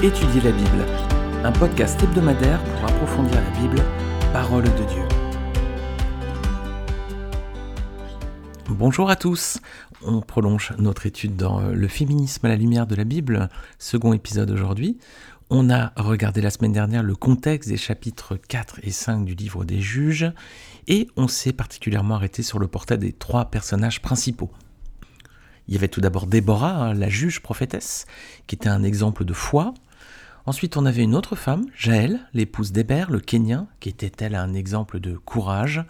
Étudier la Bible, un podcast hebdomadaire pour approfondir la Bible, parole de Dieu. Bonjour à tous, on prolonge notre étude dans le féminisme à la lumière de la Bible, second épisode aujourd'hui. On a regardé la semaine dernière le contexte des chapitres 4 et 5 du livre des juges et on s'est particulièrement arrêté sur le portrait des trois personnages principaux. Il y avait tout d'abord Déborah, hein, la juge prophétesse, qui était un exemple de foi, Ensuite, on avait une autre femme, Jaël, l'épouse d'Héber, le Kénien, qui était elle un exemple de courage?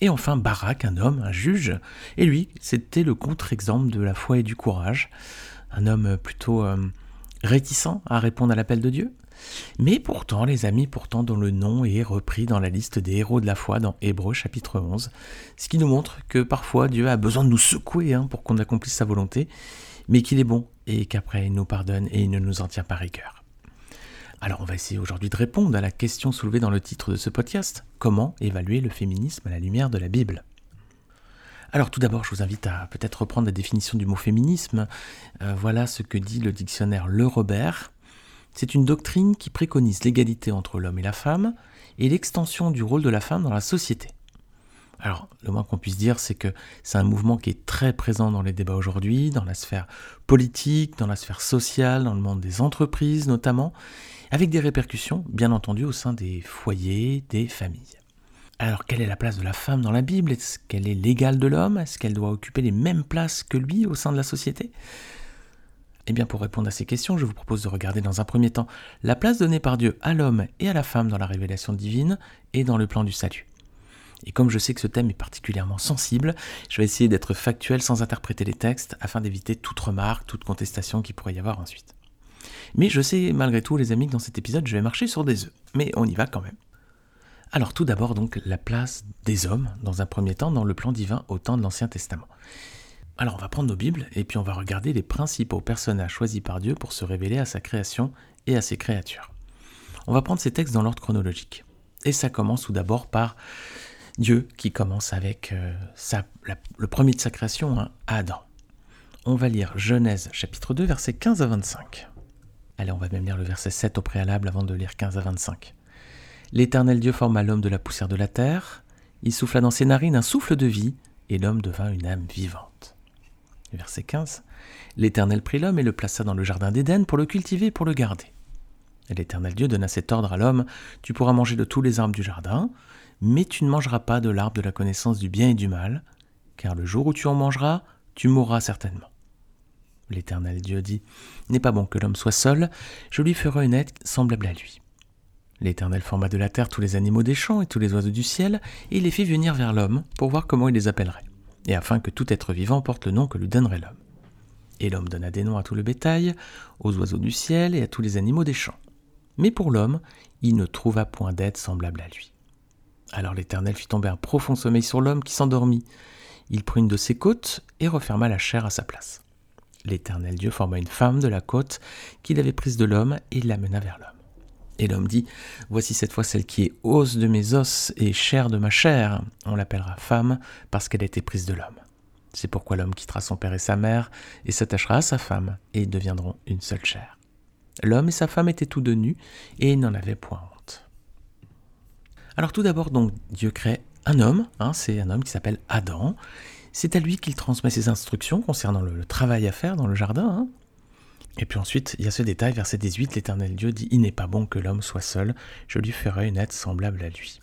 Et enfin, Barak, un homme, un juge. Et lui, c'était le contre-exemple de la foi et du courage. Un homme plutôt euh, réticent à répondre à l'appel de Dieu. Mais pourtant, les amis, pourtant dont le nom est repris dans la liste des héros de la foi dans Hébreu chapitre 11, ce qui nous montre que parfois Dieu a besoin de nous secouer hein, pour qu'on accomplisse sa volonté, mais qu'il est bon et qu'après il nous pardonne et il ne nous en tient pas rigueur. Alors on va essayer aujourd'hui de répondre à la question soulevée dans le titre de ce podcast. Comment évaluer le féminisme à la lumière de la Bible? Alors tout d'abord, je vous invite à peut-être reprendre la définition du mot féminisme. Euh, voilà ce que dit le dictionnaire Le Robert. C'est une doctrine qui préconise l'égalité entre l'homme et la femme et l'extension du rôle de la femme dans la société. Alors, le moins qu'on puisse dire, c'est que c'est un mouvement qui est très présent dans les débats aujourd'hui, dans la sphère politique, dans la sphère sociale, dans le monde des entreprises notamment, avec des répercussions, bien entendu, au sein des foyers, des familles. Alors, quelle est la place de la femme dans la Bible? Est-ce qu'elle est l'égale de l'homme? Est-ce qu'elle doit occuper les mêmes places que lui au sein de la société? Eh bien, pour répondre à ces questions, je vous propose de regarder dans un premier temps la place donnée par Dieu à l'homme et à la femme dans la révélation divine et dans le plan du salut. Et comme je sais que ce thème est particulièrement sensible, je vais essayer d'être factuel sans interpréter les textes afin d'éviter toute remarque, toute contestation qui pourrait y avoir ensuite. Mais je sais malgré tout, les amis, que dans cet épisode, je vais marcher sur des œufs. Mais on y va quand même. Alors tout d'abord donc la place des hommes, dans un premier temps, dans le plan divin au temps de l'Ancien Testament. Alors on va prendre nos Bibles et puis on va regarder les principaux personnages choisis par Dieu pour se révéler à sa création et à ses créatures. On va prendre ces textes dans l'ordre chronologique. Et ça commence tout d'abord par Dieu qui commence avec euh, le premier de sa création, hein, Adam. On va lire Genèse chapitre 2 versets 15 à 25. Allez, on va même lire le verset 7 au préalable avant de lire 15 à 25. L'Éternel Dieu forma l'homme de la poussière de la terre, il souffla dans ses narines un souffle de vie, et l'homme devint une âme vivante. Verset 15. L'Éternel prit l'homme et le plaça dans le jardin d'Éden pour le cultiver et pour le garder. L'Éternel Dieu donna cet ordre à l'homme, Tu pourras manger de tous les arbres du jardin, mais tu ne mangeras pas de l'arbre de la connaissance du bien et du mal, car le jour où tu en mangeras, tu mourras certainement. L'Éternel Dieu dit, N'est pas bon que l'homme soit seul, je lui ferai une aide semblable à lui. L'Éternel forma de la terre tous les animaux des champs et tous les oiseaux du ciel, et les fit venir vers l'homme pour voir comment il les appellerait, et afin que tout être vivant porte le nom que lui donnerait l'homme. Et l'homme donna des noms à tout le bétail, aux oiseaux du ciel et à tous les animaux des champs. Mais pour l'homme, il ne trouva point d'aide semblable à lui. Alors l'Éternel fit tomber un profond sommeil sur l'homme qui s'endormit. Il prit une de ses côtes et referma la chair à sa place. L'Éternel Dieu forma une femme de la côte qu'il avait prise de l'homme et l'amena vers l'homme. Et l'homme dit, Voici cette fois celle qui est os de mes os et chair de ma chair. On l'appellera femme parce qu'elle a été prise de l'homme. C'est pourquoi l'homme quittera son père et sa mère et s'attachera à sa femme, et ils deviendront une seule chair. L'homme et sa femme étaient tous deux nus, et n'en avaient point. Alors tout d'abord, donc, Dieu crée un homme, hein, c'est un homme qui s'appelle Adam, c'est à lui qu'il transmet ses instructions concernant le, travail à faire dans le jardin. Hein. Et puis ensuite, il y a ce détail, verset 18, l'Éternel Dieu dit, Il n'est pas bon que l'homme soit seul, je lui ferai une aide semblable à lui.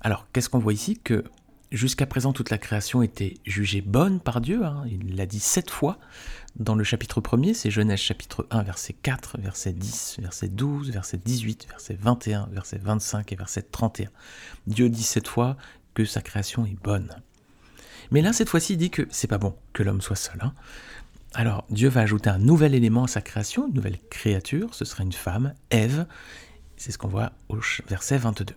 Alors, qu'est-ce qu'on voit ici? Que jusqu'à présent, toute la création était jugée bonne par Dieu, hein. il l'a dit sept fois. Dans le chapitre 1er, c'est Genèse chapitre 1, verset 4, verset 10, verset 12, verset 18, verset 21, verset 25 et verset 31. Dieu dit sept fois que sa création est bonne. Mais là, cette fois-ci, il dit que c'est pas bon que l'homme soit seul. Hein. Alors, Dieu va ajouter un nouvel élément à sa création, une nouvelle créature, ce sera une femme, Ève. C'est ce qu'on voit au verset 22.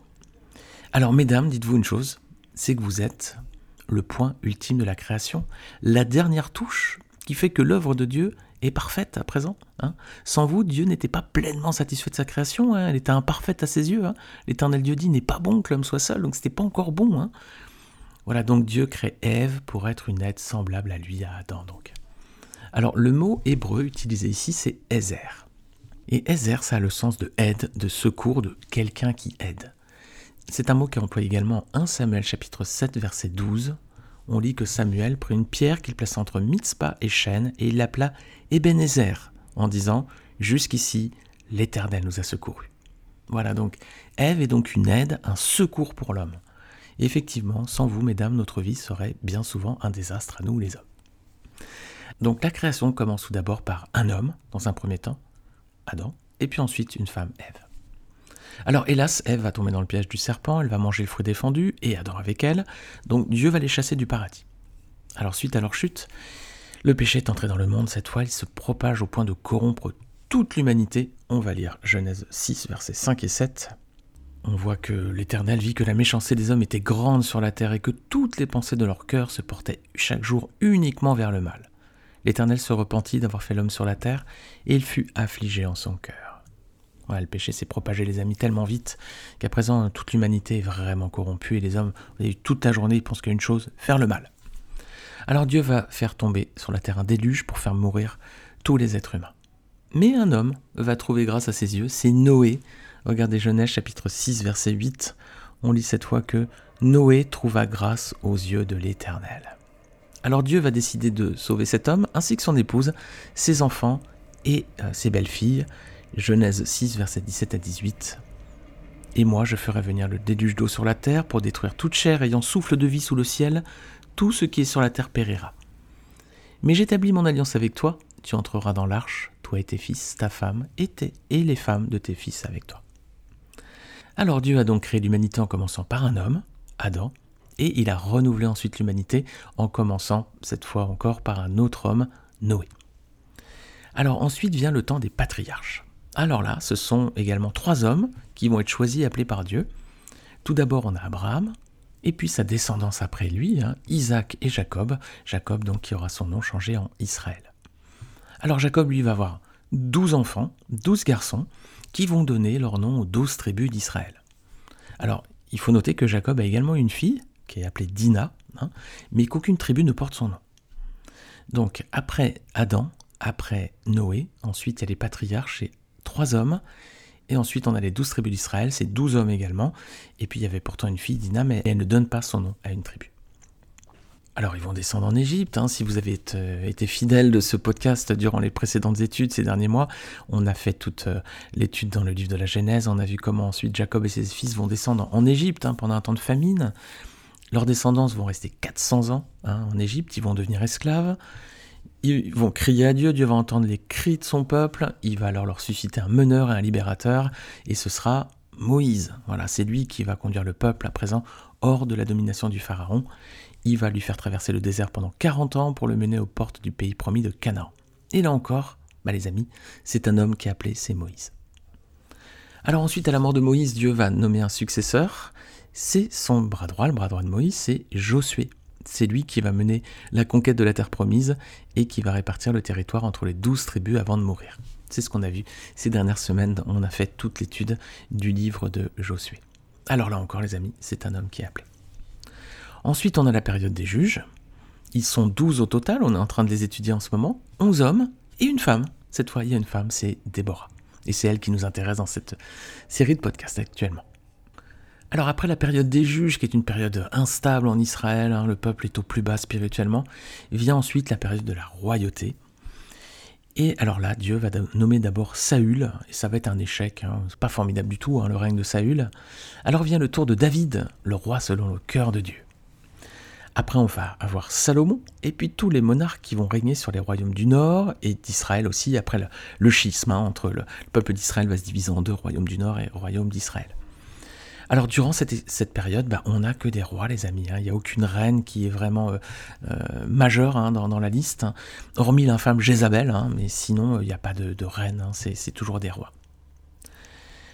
Alors, mesdames, dites-vous une chose, c'est que vous êtes le point ultime de la création, la dernière touche qui fait que l'œuvre de Dieu est parfaite à présent. Hein. Sans vous, Dieu n'était pas pleinement satisfait de sa création, hein. elle était imparfaite à ses yeux. Hein. L'éternel Dieu dit n'est pas bon que l'homme soit seul, donc c'était pas encore bon. Voilà, donc Dieu crée Ève pour être une aide semblable à lui, à Adam. Donc. Alors le mot hébreu utilisé ici, c'est Ezer. Et Ezer, ça a le sens de aide, de secours, de quelqu'un qui aide. C'est un mot qui est employé également en 1 Samuel chapitre 7 verset 12. On lit que Samuel prit une pierre qu'il plaça entre Mitzpah et Chêne et il l'appela Ebenezer en disant Jusqu'ici, l'Éternel nous a secourus. Voilà donc, Ève est donc une aide, un secours pour l'homme. effectivement, sans vous, mesdames, notre vie serait bien souvent un désastre à nous les hommes. Donc la création commence tout d'abord par un homme, dans un premier temps, Adam, et puis ensuite une femme, Ève. Alors hélas, Ève va tomber dans le piège du serpent, elle va manger le fruit défendu, et Adam avec elle, donc Dieu va les chasser du paradis. Alors suite à leur chute, le péché est entré dans le monde, cette fois il se propage au point de corrompre toute l'humanité. On va lire Genèse 6, versets 5 et 7. On voit que l'Éternel vit que la méchanceté des hommes était grande sur la terre et que toutes les pensées de leur cœur se portaient chaque jour uniquement vers le mal. L'Éternel se repentit d'avoir fait l'homme sur la terre et il fut affligé en son cœur. Le péché s'est propagé, les amis, tellement vite qu'à présent toute l'humanité est vraiment corrompue et les hommes, toute la journée, ils pensent qu'à une chose, faire le mal. Alors Dieu va faire tomber sur la terre un déluge pour faire mourir tous les êtres humains. Mais un homme va trouver grâce à ses yeux, c'est Noé. Regardez Genèse chapitre 6 verset 8. On lit cette fois que Noé trouva grâce aux yeux de l'Éternel. Alors Dieu va décider de sauver cet homme ainsi que son épouse, ses enfants et euh, ses belles-filles. Genèse 6 verset 17 à 18. Et moi je ferai venir le déluge d'eau sur la terre pour détruire toute chair ayant souffle de vie sous le ciel, tout ce qui est sur la terre périra. Mais j'établis mon alliance avec toi, tu entreras dans l'arche, toi et tes fils, ta femme, et, et les femmes de tes fils avec toi. Alors Dieu a donc créé l'humanité en commençant par un homme, Adam, et il a renouvelé ensuite l'humanité en commençant cette fois encore par un autre homme, Noé. Alors ensuite vient le temps des patriarches. Alors là, ce sont également trois hommes qui vont être choisis et appelés par Dieu. Tout d'abord, on a Abraham, et puis sa descendance après lui, hein, Isaac et Jacob. Jacob donc qui aura son nom changé en Israël. Alors Jacob, lui, va avoir douze enfants, douze garçons, qui vont donner leur nom aux douze tribus d'Israël. Alors, il faut noter que Jacob a également une fille, qui est appelée Dina, hein, mais qu'aucune tribu ne porte son nom. Donc, après Adam, après Noé, ensuite il y a les patriarches, et trois hommes, et ensuite on a les douze tribus d'Israël, c'est douze hommes également, et puis il y avait pourtant une fille, Dina, mais elle ne donne pas son nom à une tribu. Alors ils vont descendre en Égypte. Hein. Si vous avez euh, été fidèle de ce podcast durant les précédentes études ces derniers mois, on a fait toute euh, l'étude dans le livre de la Genèse. On a vu comment ensuite Jacob et ses fils vont descendre en Égypte hein, pendant un temps de famine. Leurs descendants vont rester 400 ans hein, en Égypte. Ils vont devenir esclaves. Ils vont crier à Dieu. Dieu va entendre les cris de son peuple. Il va alors leur susciter un meneur et un libérateur. Et ce sera Moïse. Voilà, c'est lui qui va conduire le peuple à présent hors de la domination du Pharaon il va lui faire traverser le désert pendant 40 ans pour le mener aux portes du pays promis de Canaan. Et là encore, bah les amis, c'est un homme qui est appelé, c'est Moïse. Alors ensuite, à la mort de Moïse, Dieu va nommer un successeur. C'est son bras droit, le bras droit de Moïse, c'est Josué. C'est lui qui va mener la conquête de la terre promise et qui va répartir le territoire entre les douze tribus avant de mourir. C'est ce qu'on a vu ces dernières semaines. On a fait toute l'étude du livre de Josué. Alors là encore, les amis, c'est un homme qui est appelé. Ensuite, on a la période des juges. Ils sont 12 au total, on est en train de les étudier en ce moment. 11 hommes et une femme. Cette fois, il y a une femme, c'est Déborah. Et c'est elle qui nous intéresse dans cette série de podcasts actuellement. Alors après la période des juges, qui est une période instable en Israël, hein, le peuple est au plus bas spirituellement, vient ensuite la période de la royauté. Et alors là, Dieu va nommer d'abord Saül, et ça va être un échec, hein, c'est pas formidable du tout, hein, le règne de Saül. Alors vient le tour de David, le roi selon le cœur de Dieu. Après, on va avoir Salomon, et puis tous les monarques qui vont régner sur les royaumes du Nord, et d'Israël aussi, après le, schisme, entre le, peuple d'Israël va se diviser en deux, royaume du Nord et royaume d'Israël. Alors durant cette, période, bah, on n'a que des rois, les amis. Hein. Il n'y a aucune reine qui est vraiment euh, euh, majeure hein, dans, la liste, hormis l'infâme Jézabel, mais sinon il n'y a pas de, reine, c'est toujours des rois.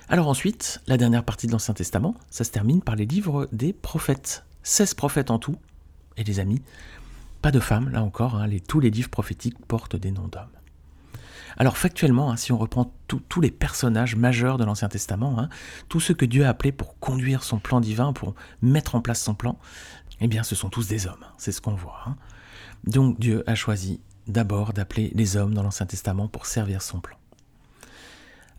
Alors ensuite, la dernière partie de l'Ancien Testament, ça se termine par les livres des prophètes. 16 prophètes en tout, et les amis, pas de femmes, là encore, hein, tous les livres prophétiques portent des noms d'hommes. Alors factuellement, hein, si on reprend tous les personnages majeurs de l'Ancien Testament, hein, tous ceux que Dieu a appelés pour conduire son plan divin, pour mettre en place son plan, eh bien ce sont tous des hommes, c'est ce qu'on voit. Donc Dieu a choisi d'abord d'appeler les hommes dans l'Ancien Testament pour servir son plan.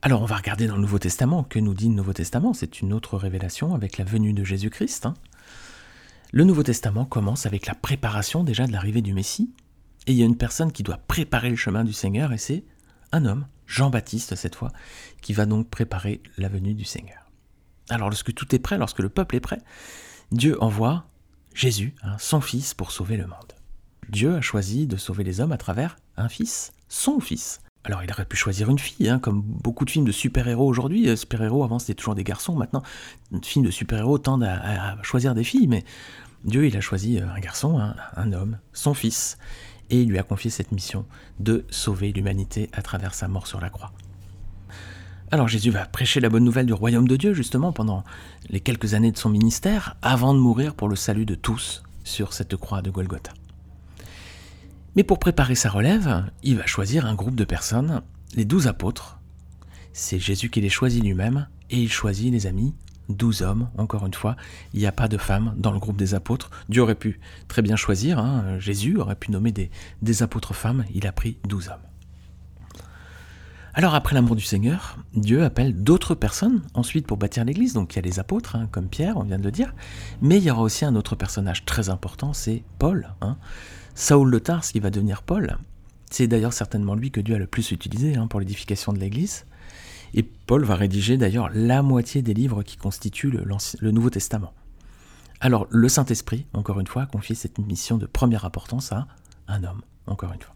Alors on va regarder dans le Nouveau Testament. Que nous dit le Nouveau Testament? C'est une autre révélation avec la venue de Jésus-Christ. hein. Le Nouveau Testament commence avec la préparation déjà de l'arrivée du Messie. Et il y a une personne qui doit préparer le chemin du Seigneur, et c'est un homme, Jean-Baptiste cette fois, qui va donc préparer la venue du Seigneur. Alors lorsque tout est prêt, lorsque le peuple est prêt, Dieu envoie Jésus, hein, son fils, pour sauver le monde. Dieu a choisi de sauver les hommes à travers un fils, son fils. Alors il aurait pu choisir une fille, hein, comme beaucoup de films de super-héros aujourd'hui. Euh, Super-héros, avant c'était toujours des garçons, maintenant, les films de super-héros tendent à, choisir des filles, mais Dieu, il a choisi euh, un garçon, un, un homme, son fils, et lui a confié cette mission de sauver l'humanité à travers sa mort sur la croix. Alors Jésus va prêcher la bonne nouvelle du royaume de Dieu, justement, pendant les quelques années de son ministère, avant de mourir pour le salut de tous sur cette croix de Golgotha. Mais pour préparer sa relève, il va choisir un groupe de personnes, les douze apôtres. C'est Jésus qui les choisit lui-même, et il choisit, les amis, douze hommes, encore une fois. Il n'y a pas de femmes dans le groupe des apôtres. Dieu aurait pu très bien choisir, hein, Jésus aurait pu nommer des, apôtres femmes, il a pris douze hommes. Alors après l'amour du Seigneur, Dieu appelle d'autres personnes ensuite pour bâtir l'Église. Donc il y a les apôtres, hein, comme Pierre, on vient de le dire, mais il y aura aussi un autre personnage très important, c'est Paul. hein. Saul le Tarse qui va devenir Paul. C'est d'ailleurs certainement lui que Dieu a le plus utilisé hein, pour l'édification de l'Église. Et Paul va rédiger d'ailleurs la moitié des livres qui constituent le, Nouveau Testament. Alors le Saint-Esprit, encore une fois, a confié cette mission de première importance à un homme, encore une fois.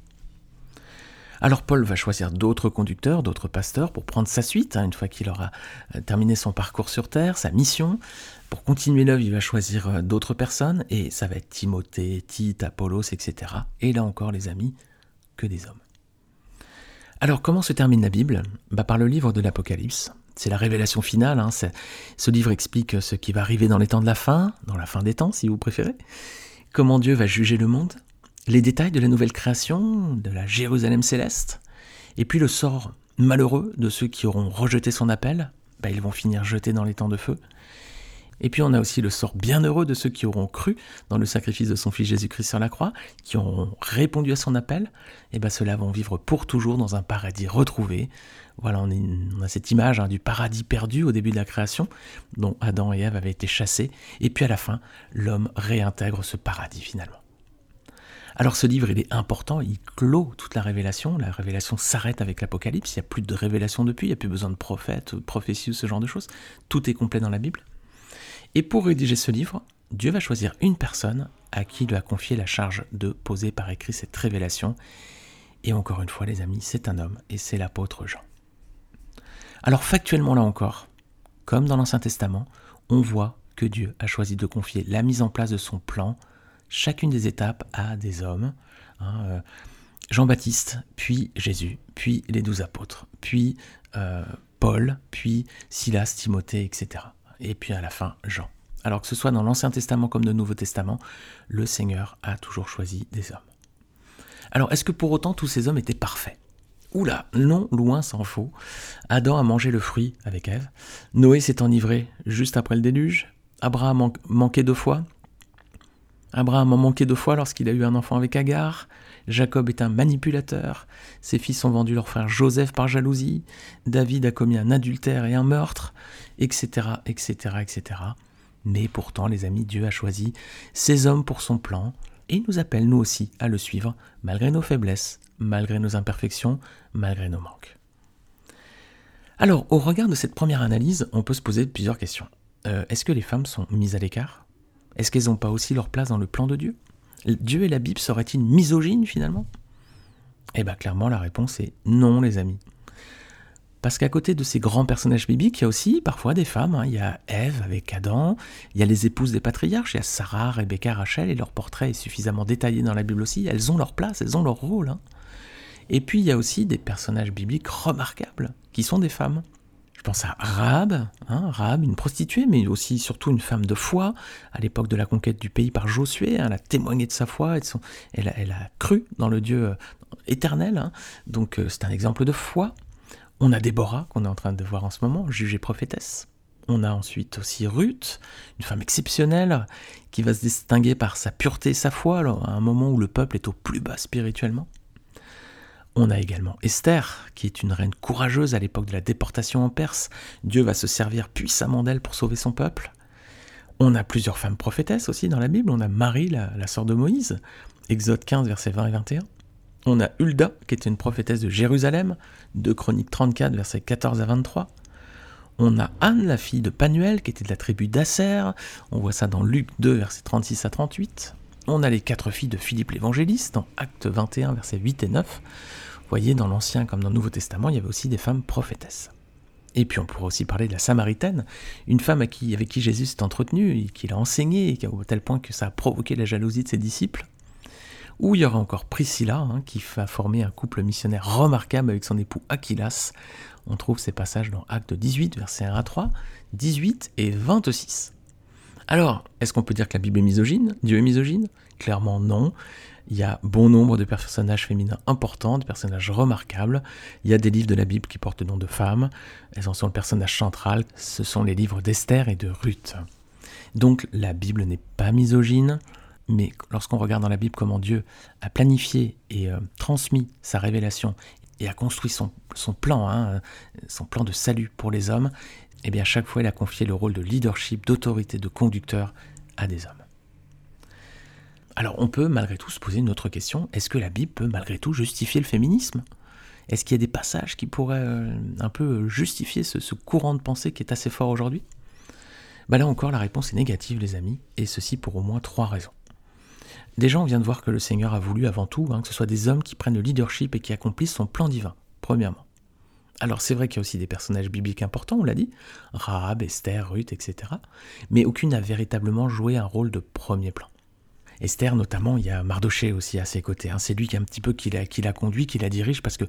Alors Paul va choisir d'autres conducteurs, d'autres pasteurs pour prendre sa suite, hein, une fois qu'il aura euh, terminé son parcours sur Terre, sa mission. Pour continuer l'œuvre, il va choisir euh, d'autres personnes, et ça va être Timothée, Tite, Apollos, etc. Et là encore, les amis, que des hommes. Alors comment se termine la Bible? Bah, Par le livre de l'Apocalypse. C'est la révélation finale. hein, Ce livre explique ce qui va arriver dans les temps de la fin, dans la fin des temps si vous préférez. Comment Dieu va juger le monde, les détails de la nouvelle création, de la Jérusalem céleste, et puis le sort malheureux de ceux qui auront rejeté son appel, bah, ils vont finir jetés dans les temps de feu. Et puis on a aussi le sort bienheureux de ceux qui auront cru dans le sacrifice de son Fils Jésus-Christ sur la croix, qui auront répondu à son appel, et ben ceux-là vont vivre pour toujours dans un paradis retrouvé. Voilà, on a cette image hein, du paradis perdu au début de la création, dont Adam et Ève avaient été chassés, et puis à la fin, l'homme réintègre ce paradis finalement. Alors ce livre, il est important, il clôt toute la révélation. La révélation s'arrête avec l'Apocalypse, il n'y a plus de révélation depuis, il n'y a plus besoin de prophètes, de prophéties ou ce genre de choses. Tout est complet dans la Bible. Et pour rédiger ce livre, Dieu va choisir une personne à qui il va confier la charge de poser par écrit cette révélation. Et encore une fois, les amis, c'est un homme et c'est l'apôtre Jean. Alors factuellement là encore, comme dans l'Ancien Testament, on voit que Dieu a choisi de confier la mise en place de son plan, chacune des étapes à des hommes. hein, euh, Jean-Baptiste, puis Jésus, puis les douze apôtres, puis euh, Paul, puis Silas, Timothée, etc. Et puis à la fin, Jean. Alors que ce soit dans l'Ancien Testament comme dans le Nouveau Testament, le Seigneur a toujours choisi des hommes. Alors est-ce que pour autant tous ces hommes étaient parfaits? Oula, non, loin s'en faut. Adam a mangé le fruit avec Ève. Noé s'est enivré juste après le déluge. Abraham man- manquait deux fois. Abraham a manqué deux fois lorsqu'il a eu un enfant avec Agar. Jacob est un manipulateur. Ses fils ont vendu leur frère Joseph par jalousie. David a commis un adultère et un meurtre, etc., etc., etc. Mais pourtant, les amis, Dieu a choisi ces hommes pour son plan et il nous appelle, nous aussi, à le suivre, malgré nos faiblesses, malgré nos imperfections, malgré nos manques. Alors, au regard de cette première analyse, on peut se poser plusieurs questions. Euh, Est-ce que les femmes sont mises à l'écart? Est-ce qu'elles n'ont pas aussi leur place dans le plan de Dieu? Dieu et la Bible seraient-ils misogynes finalement? Eh bien clairement la réponse est non les amis. Parce qu'à côté de ces grands personnages bibliques, il y a aussi parfois des femmes. hein. Il y a Ève avec Adam, il y a les épouses des patriarches, il y a Sarah, Rebecca, Rachel, et leur portrait est suffisamment détaillé dans la Bible aussi. Elles ont leur place, elles ont leur rôle. hein. Et puis il y a aussi des personnages bibliques remarquables, qui sont des femmes. Je pense à Rahab, hein, une prostituée, mais aussi surtout une femme de foi. À l'époque de la conquête du pays par Josué, hein, elle a témoigné de sa foi, elle, a, cru dans le Dieu euh, éternel. Donc euh, c'est un exemple de foi. On a Déborah, qu'on est en train de voir en ce moment, juge et prophétesse. On a ensuite aussi Ruth, une femme exceptionnelle, qui va se distinguer par sa pureté et sa foi, à un moment où le peuple est au plus bas spirituellement. On a également Esther, qui est une reine courageuse à l'époque de la déportation en Perse. Dieu va se servir puissamment d'elle pour sauver son peuple. On a plusieurs femmes prophétesses aussi dans la Bible. On a Marie, la, la sœur de Moïse, Exode 15, versets 20 et 21. On a Hulda, qui était une prophétesse de Jérusalem, de Chroniques 34, versets 14 à 23. On a Anne, la fille de Panuel, qui était de la tribu d'Asser. On voit ça dans Luc 2, versets 36 à 38. On a les quatre filles de Philippe l'évangéliste, dans Acte 21, versets 8 et 9. Vous voyez, dans l'Ancien comme dans le Nouveau Testament, il y avait aussi des femmes prophétesses. Et puis on pourrait aussi parler de la Samaritaine, une femme avec qui Jésus s'est entretenu, et qu'il a enseigné, et au tel point que ça a provoqué la jalousie de ses disciples. Ou il y aura encore Priscilla, hein, qui va former un couple missionnaire remarquable avec son époux Aquilas. On trouve ces passages dans Acte 18, versets 1 à 3, 18 et 26. Alors, est-ce qu'on peut dire que la Bible est misogyne? Dieu est misogyne? Clairement non. Il y a bon nombre de personnages féminins importants, de personnages remarquables. Il y a des livres de la Bible qui portent le nom de femmes. Elles en sont le personnage central. Ce sont les livres d'Esther et de Ruth. Donc la Bible n'est pas misogyne, mais lorsqu'on regarde dans la Bible comment Dieu a planifié et euh, transmis sa révélation et a construit son, plan, hein, son plan de salut pour les hommes, eh bien à chaque fois il a confié le rôle de leadership, d'autorité, de conducteur à des hommes. Alors on peut malgré tout se poser une autre question, est-ce que la Bible peut malgré tout justifier le féminisme? Est-ce qu'il y a des passages qui pourraient euh, un peu justifier ce, courant de pensée qui est assez fort aujourd'hui? Bah Là encore la réponse est négative les amis, et ceci pour au moins trois raisons. Déjà on vient de voir que le Seigneur a voulu avant tout hein, que ce soit des hommes qui prennent le leadership et qui accomplissent son plan divin, premièrement. Alors c'est vrai qu'il y a aussi des personnages bibliques importants, on l'a dit, Rahab, Esther, Ruth, etc. Mais aucune n'a véritablement joué un rôle de premier plan. Esther, notamment, il y a Mardoché aussi à ses côtés. Hein. C'est lui qui un petit peu qui la, conduit, qui la dirige, parce que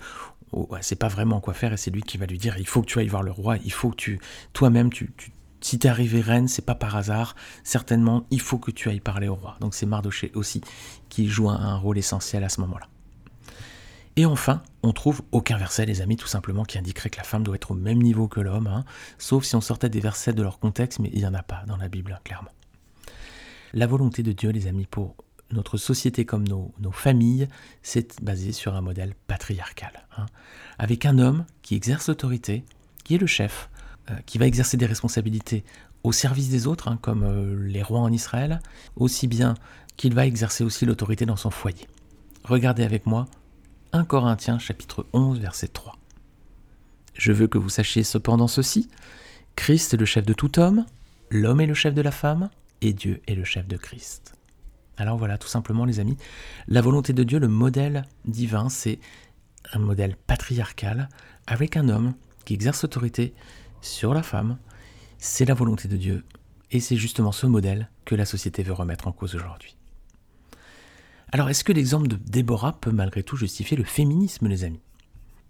oh, c'est pas vraiment quoi faire, et c'est lui qui va lui dire il faut que tu ailles voir le roi, il faut que tu, toi-même, tu si t'es arrivé reine, c'est pas par hasard. Certainement, il faut que tu ailles parler au roi. Donc c'est Mardoché aussi qui joue un rôle essentiel à ce moment-là. Et enfin, on trouve aucun verset, les amis, tout simplement, qui indiquerait que la femme doit être au même niveau que l'homme, hein. sauf si on sortait des versets de leur contexte, mais il n'y en a pas dans la Bible, clairement. La volonté de Dieu, les amis, pour notre société comme nos, familles, c'est basé sur un modèle patriarcal, hein. avec un homme qui exerce l'autorité, qui est le chef, qui va exercer des responsabilités au service des autres, hein, comme euh, les rois en Israël, aussi bien qu'il va exercer aussi l'autorité dans son foyer. Regardez avec moi 1 Corinthiens chapitre 11 verset 3. Je veux que vous sachiez cependant ceci, Christ est le chef de tout homme, l'homme est le chef de la femme, et Dieu est le chef de Christ. Alors voilà, tout simplement les amis, la volonté de Dieu, le modèle divin, c'est un modèle patriarcal avec un homme qui exerce l'autorité sur la femme. C'est la volonté de Dieu, et c'est justement ce modèle que la société veut remettre en cause aujourd'hui. Alors est-ce que l'exemple de Déborah peut malgré tout justifier le féminisme, les amis?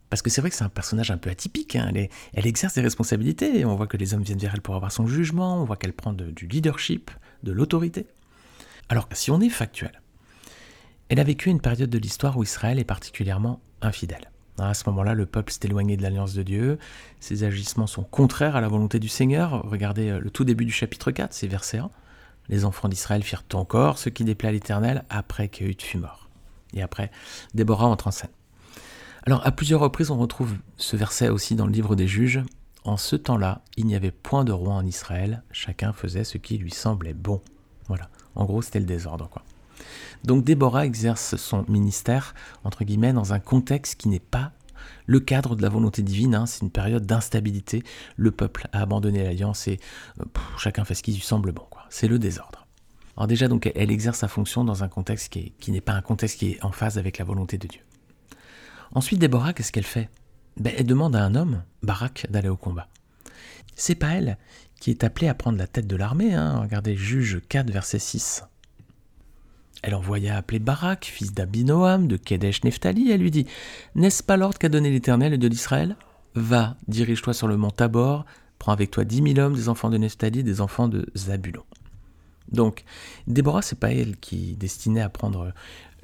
Parce que c'est vrai que c'est un personnage un peu atypique, hein. elle, exerce des responsabilités, on voit que les hommes viennent vers elle pour avoir son jugement, on voit qu'elle prend du leadership, de l'autorité. Alors si on est factuel, elle a vécu une période de l'histoire où Israël est particulièrement infidèle. À ce moment-là, le peuple s'est éloigné de l'alliance de Dieu, ses agissements sont contraires à la volonté du Seigneur. Regardez euh, le tout début du chapitre 4, c'est verset 1. Les enfants d'Israël firent encore ce qui déplaît à l'Éternel après qu'Éhud fut mort. Et après, Déborah entre en scène. Alors, à plusieurs reprises, on retrouve ce verset aussi dans le livre des juges. En ce temps-là, il n'y avait point de roi en Israël, chacun faisait ce qui lui semblait bon. Voilà, en gros, c'était le désordre, quoi. Donc Déborah exerce son ministère, entre guillemets, dans un contexte qui n'est pas le cadre de la volonté divine, hein. c'est une période d'instabilité, le peuple a abandonné l'alliance et euh, chacun fait ce qui lui semble bon, c'est le désordre. Alors déjà, donc, elle exerce sa fonction dans un contexte qui, n'est pas un contexte qui est en phase avec la volonté de Dieu. Ensuite, Déborah, qu'est-ce qu'elle fait? Ben, Elle demande à un homme, Barak, d'aller au combat. C'est pas elle qui est appelée à prendre la tête de l'armée. Hein. Regardez Juge 4, verset 6. Elle envoya appeler Barak, fils d'Abinoam, de Kedesh Nephtali, et elle lui dit N'est-ce pas l'ordre qu'a donné l'Éternel de l'Israël Va, dirige-toi sur le mont Tabor, prends avec toi dix mille hommes, des enfants de Nephtali des enfants de Zabulon. Donc, Déborah, c'est pas elle qui destinait à prendre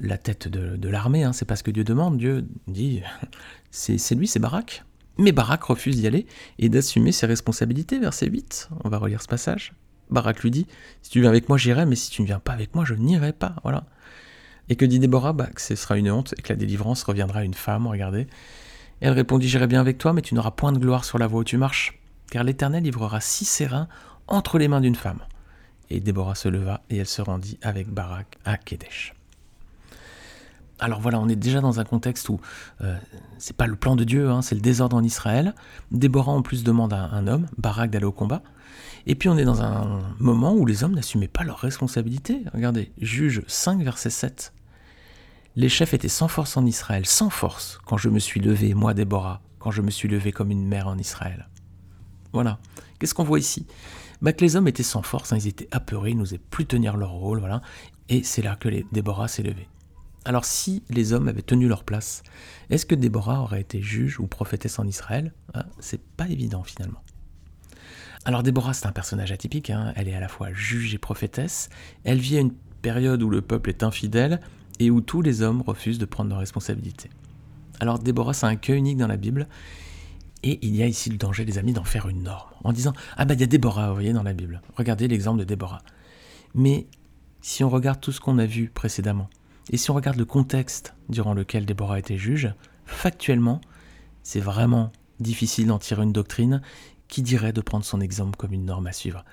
la tête de, l'armée, hein, c'est pas ce que Dieu demande. Dieu dit c'est lui, c'est Barak. Mais Barak refuse d'y aller et d'assumer ses responsabilités, verset 8. On va relire ce passage. Barak lui dit Si tu viens avec moi, j'irai, mais si tu ne viens pas avec moi, je n'irai pas. Voilà. Et que dit Déborah? Bah, Que ce sera une honte et que la délivrance reviendra à une femme, regardez. elle répondit J'irai bien avec toi, mais tu n'auras point de gloire sur la voie où tu marches, car l'Éternel livrera six sérins entre les mains d'une femme. Et Déborah se leva et elle se rendit avec Barak à Kédesh. Alors voilà, on est déjà dans un contexte où euh, c'est pas le plan de Dieu, hein, c'est le désordre en Israël. Déborah en plus demande à un homme, Barak, d'aller au combat. Et puis on est dans un moment où les hommes n'assumaient pas leurs responsabilités. Regardez, Juge 5, verset 7. Les chefs étaient sans force en Israël, sans force, quand je me suis levé, moi Déborah, quand je me suis levé comme une mère en Israël. Voilà. Qu'est-ce qu'on voit ici? Bah, Que les hommes étaient sans force, hein, ils étaient apeurés, ils n'osaient plus tenir leur rôle, voilà. Et c'est là que les Déborah s'est levé. Alors si les hommes avaient tenu leur place, est-ce que Déborah aurait été juge ou prophétesse en Israël? Ah, C'est pas évident finalement. Alors Déborah, c'est un personnage atypique, hein. elle est à la fois juge et prophétesse, elle vit à une période où le peuple est infidèle et où tous les hommes refusent de prendre leurs responsabilités. Alors Déborah, c'est un cas unique dans la Bible, et il y a ici le danger, les amis, d'en faire une norme, en disant Ah bah il y a Déborah, vous voyez, dans la Bible. Regardez l'exemple de Déborah. Mais si on regarde tout ce qu'on a vu précédemment, et si on regarde le contexte durant lequel Déborah était juge, factuellement, c'est vraiment difficile d'en tirer une doctrine qui dirait de prendre son exemple comme une norme à suivre.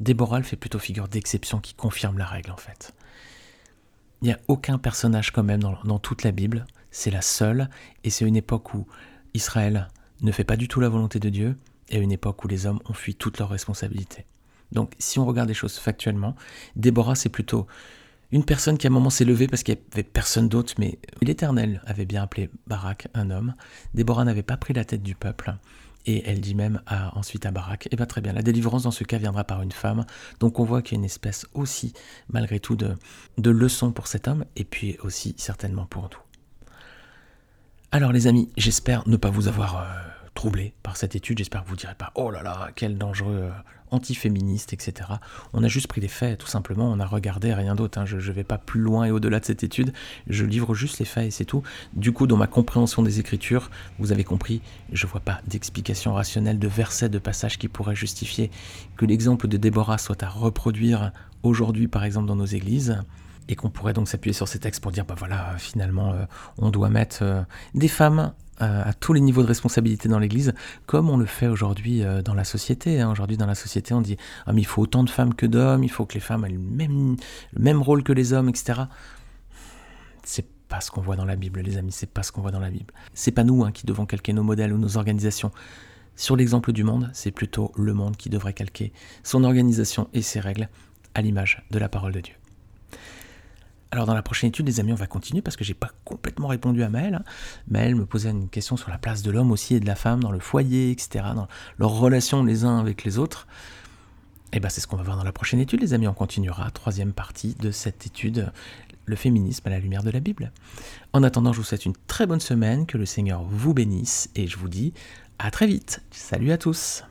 Déborah fait plutôt figure d'exception qui confirme la règle en fait. Il n'y a aucun personnage quand même dans, dans toute la Bible, c'est la seule, et c'est une époque où Israël ne fait pas du tout la volonté de Dieu, et une époque où les hommes ont fui toutes leurs responsabilités. Donc si on regarde les choses factuellement, Déborah c'est plutôt une personne qui à un moment s'est levée parce qu'il n'y avait personne d'autre, mais l'Éternel avait bien appelé Barak un homme. Déborah n'avait pas pris la tête du peuple. Et elle dit même à, ensuite à Barak, eh bien très bien, la délivrance dans ce cas viendra par une femme. Donc on voit qu'il y a une espèce aussi, malgré tout, de, leçon pour cet homme, et puis aussi certainement pour nous. Alors les amis, j'espère ne pas vous avoir euh, troublé par cette étude. J'espère que vous ne direz pas Oh là là, quel dangereux euh, antiféministe, etc. On a juste pris les faits, tout simplement. On a regardé rien d'autre. Hein. Je ne vais pas plus loin et au-delà de cette étude. Je livre juste les faits et c'est tout. Du coup, dans ma compréhension des Écritures, vous avez compris, je ne vois pas d'explication rationnelle, de versets, de passages qui pourraient justifier que l'exemple de Déborah soit à reproduire aujourd'hui, par exemple, dans nos églises et qu'on pourrait donc s'appuyer sur ces textes pour dire, bah voilà, finalement, euh, on doit mettre euh, des femmes à tous les niveaux de responsabilité dans l'Église, comme on le fait aujourd'hui euh, dans la société. Hein. Aujourd'hui, dans la société, on dit ah, mais il faut autant de femmes que d'hommes, il faut que les femmes aient le même, le même rôle que les hommes, etc. C'est pas ce qu'on voit dans la Bible, les amis, c'est pas ce qu'on voit dans la Bible. C'est pas nous hein, qui devons calquer nos modèles ou nos organisations. Sur l'exemple du monde, c'est plutôt le monde qui devrait calquer son organisation et ses règles à l'image de la parole de Dieu. Alors dans la prochaine étude, les amis, on va continuer parce que j'ai pas complètement répondu à Maëlle. Hein. Maëlle me posait une question sur la place de l'homme aussi et de la femme dans le foyer, etc., dans leurs relations les uns avec les autres. Et eh bien c'est ce qu'on va voir dans la prochaine étude, les amis. On continuera, troisième partie de cette étude, le féminisme à la lumière de la Bible. En attendant, je vous souhaite une très bonne semaine, que le Seigneur vous bénisse et je vous dis à très vite. Salut à tous.